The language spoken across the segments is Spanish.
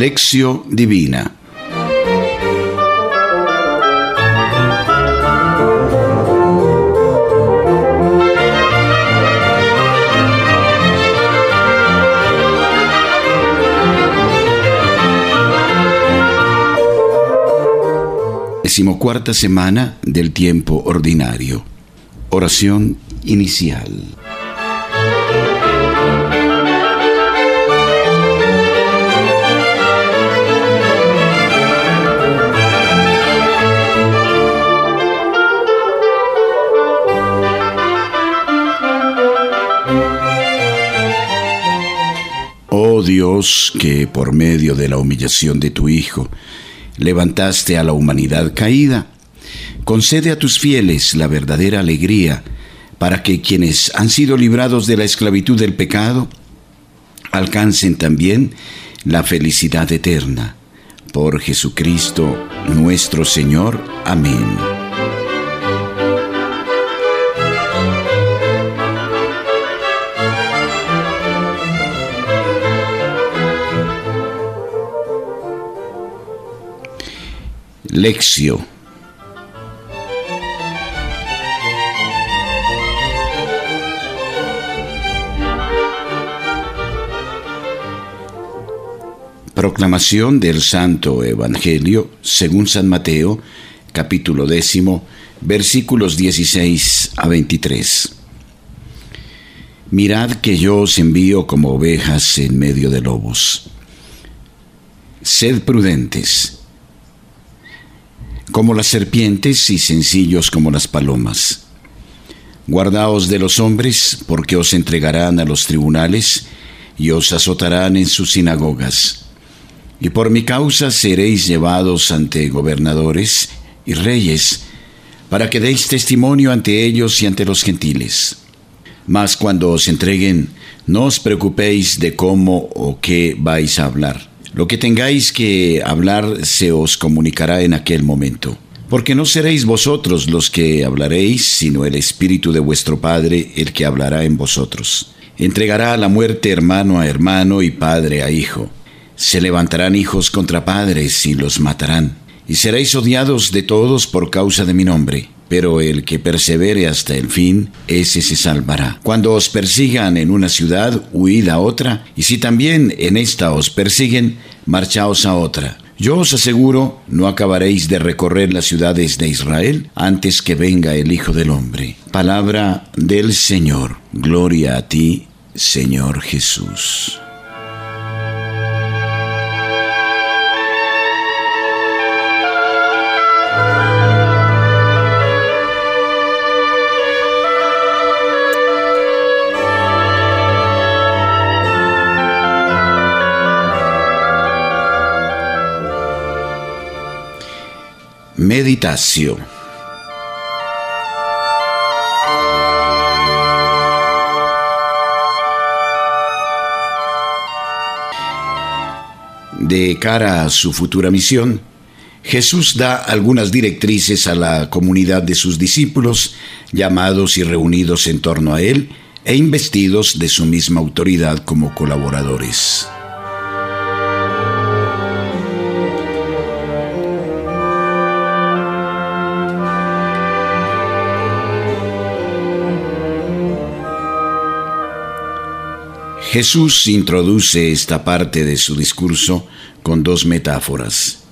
Lección Divina. Decimocuarta semana del tiempo ordinario. Oración inicial. Dios, que por medio de la humillación de tu Hijo levantaste a la humanidad caída, concede a tus fieles la verdadera alegría para que quienes han sido librados de la esclavitud del pecado alcancen también la felicidad eterna. Por Jesucristo nuestro Señor. Amén. Lección Proclamación del Santo Evangelio según San Mateo, capítulo décimo, versículos 16 a 23. Mirad que yo os envío como ovejas en medio de lobos. Sed prudentes, como las serpientes y sencillos como las palomas. Guardaos de los hombres, porque os entregarán a los tribunales y os azotarán en sus sinagogas y por mi causa seréis llevados ante gobernadores y reyes, para que deis testimonio ante ellos y ante los gentiles. Mas cuando os entreguen, no os preocupéis de cómo o qué vais a hablar. Lo que tengáis que hablar se os comunicará en aquel momento. Porque no seréis vosotros los que hablaréis, sino el Espíritu de vuestro Padre el que hablará en vosotros. Entregará a la muerte hermano a hermano y padre a hijo se levantarán hijos contra padres y los matarán, y seréis odiados de todos por causa de mi nombre. Pero el que persevere hasta el fin, ese se salvará. Cuando os persigan en una ciudad, huid a otra, y si también en esta os persiguen, marchaos a otra. Yo os aseguro, no acabaréis de recorrer las ciudades de Israel antes que venga el Hijo del Hombre. Palabra del Señor. Gloria a ti, Señor Jesús. Meditación. De cara a su futura misión, Jesús da algunas directrices a la comunidad de sus discípulos, llamados y reunidos en torno a él e investidos de su misma autoridad como colaboradores. Jesús introduce esta parte de su discurso con dos metáforas.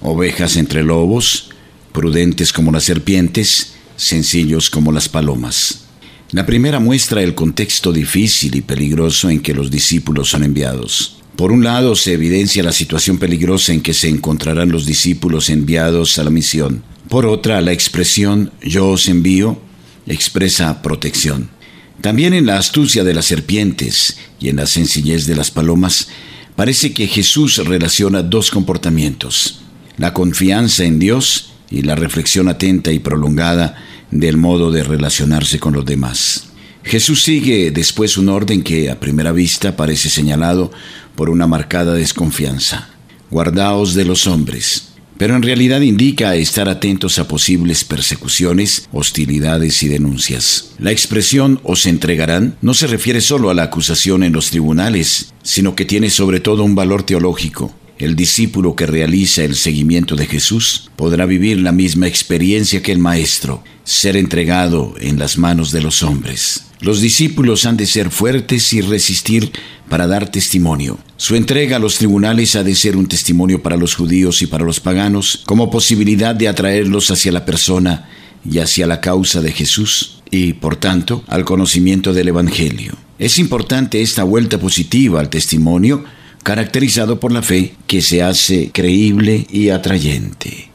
Ovejas entre lobos, prudentes como las serpientes, sencillos como las palomas. La primera muestra el contexto difícil y peligroso en que los discípulos son enviados. Por un lado se evidencia la situación peligrosa en que se encontrarán los discípulos enviados a la misión. Por otra, la expresión yo os envío expresa protección. También en la astucia de las serpientes y en la sencillez de las palomas, parece que Jesús relaciona dos comportamientos, la confianza en Dios y la reflexión atenta y prolongada del modo de relacionarse con los demás. Jesús sigue después un orden que a primera vista parece señalado por una marcada desconfianza. Guardaos de los hombres, pero en realidad indica estar atentos a posibles persecuciones, hostilidades y denuncias. La expresión os entregarán no se refiere solo a la acusación en los tribunales, sino que tiene sobre todo un valor teológico. El discípulo que realiza el seguimiento de Jesús podrá vivir la misma experiencia que el Maestro, ser entregado en las manos de los hombres. Los discípulos han de ser fuertes y resistir para dar testimonio. Su entrega a los tribunales ha de ser un testimonio para los judíos y para los paganos, como posibilidad de atraerlos hacia la persona y hacia la causa de Jesús y, por tanto, al conocimiento del Evangelio. Es importante esta vuelta positiva al testimonio, caracterizado por la fe que se hace creíble y atrayente.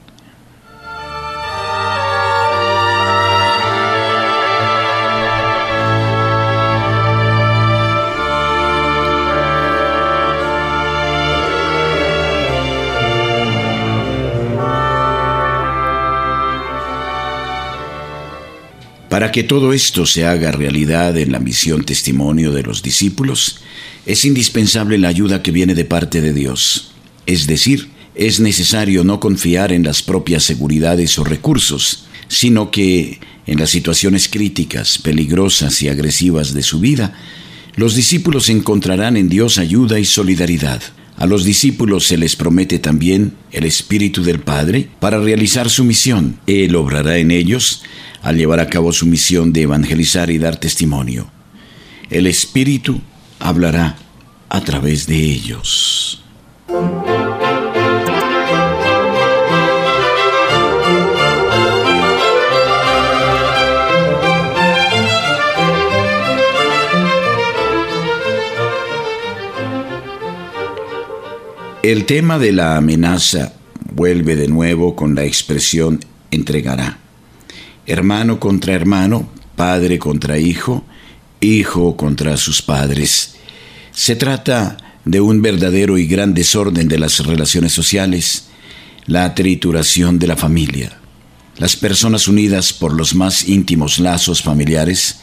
Para que todo esto se haga realidad en la misión testimonio de los discípulos, es indispensable la ayuda que viene de parte de Dios. Es decir, es necesario no confiar en las propias seguridades o recursos, sino que en las situaciones críticas, peligrosas y agresivas de su vida, los discípulos encontrarán en Dios ayuda y solidaridad. A los discípulos se les promete también el Espíritu del Padre para realizar su misión. Él obrará en ellos al llevar a cabo su misión de evangelizar y dar testimonio. El Espíritu hablará a través de ellos. El tema de la amenaza vuelve de nuevo con la expresión entregará hermano contra hermano, padre contra hijo, hijo contra sus padres. Se trata de un verdadero y gran desorden de las relaciones sociales, la trituración de la familia. Las personas unidas por los más íntimos lazos familiares,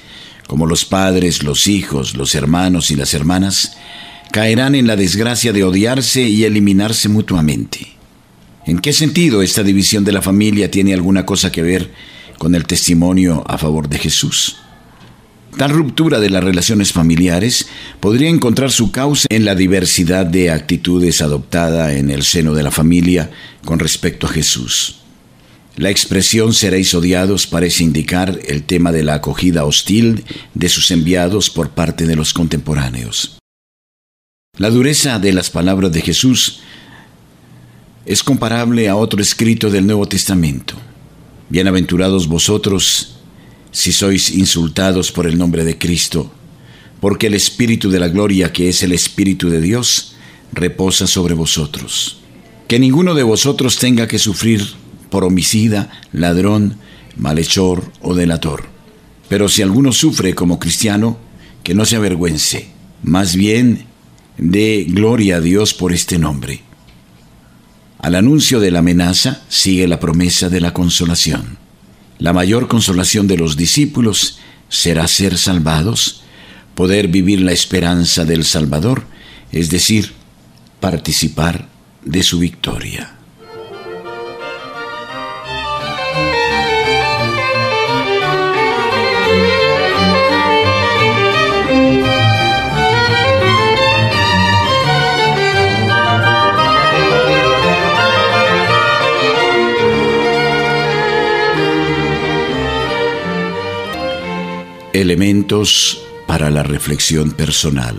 como los padres, los hijos, los hermanos y las hermanas, caerán en la desgracia de odiarse y eliminarse mutuamente. ¿En qué sentido esta división de la familia tiene alguna cosa que ver con el testimonio a favor de Jesús. Tal ruptura de las relaciones familiares podría encontrar su causa en la diversidad de actitudes adoptada en el seno de la familia con respecto a Jesús. La expresión seréis odiados parece indicar el tema de la acogida hostil de sus enviados por parte de los contemporáneos. La dureza de las palabras de Jesús es comparable a otro escrito del Nuevo Testamento. Bienaventurados vosotros si sois insultados por el nombre de Cristo, porque el Espíritu de la Gloria, que es el Espíritu de Dios, reposa sobre vosotros. Que ninguno de vosotros tenga que sufrir por homicida, ladrón, malhechor o delator. Pero si alguno sufre como cristiano, que no se avergüence, más bien dé gloria a Dios por este nombre al anuncio de la amenaza sigue la promesa de la consolación. La mayor consolación de los discípulos será ser salvados, poder vivir la esperanza del Salvador, es decir, participar de su victoria. Elementos para la reflexión personal.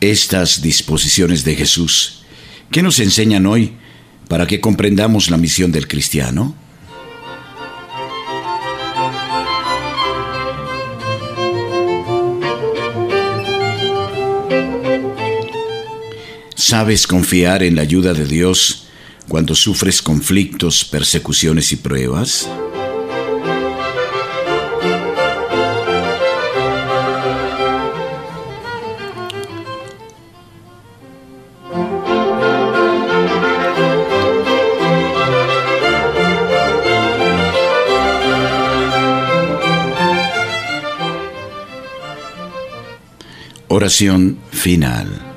Estas disposiciones de Jesús, ¿qué nos enseñan hoy para que comprendamos la misión del cristiano? ¿Sabes confiar en la ayuda de Dios cuando sufres conflictos, persecuciones y pruebas? Oración final.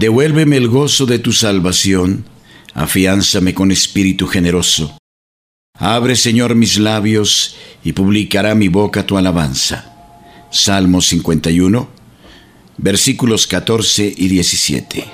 Devuélveme el gozo de tu salvación, afiánzame con espíritu generoso. Abre, Señor, mis labios y publicará mi boca tu alabanza. Salmo 51, versículos 14 y 17.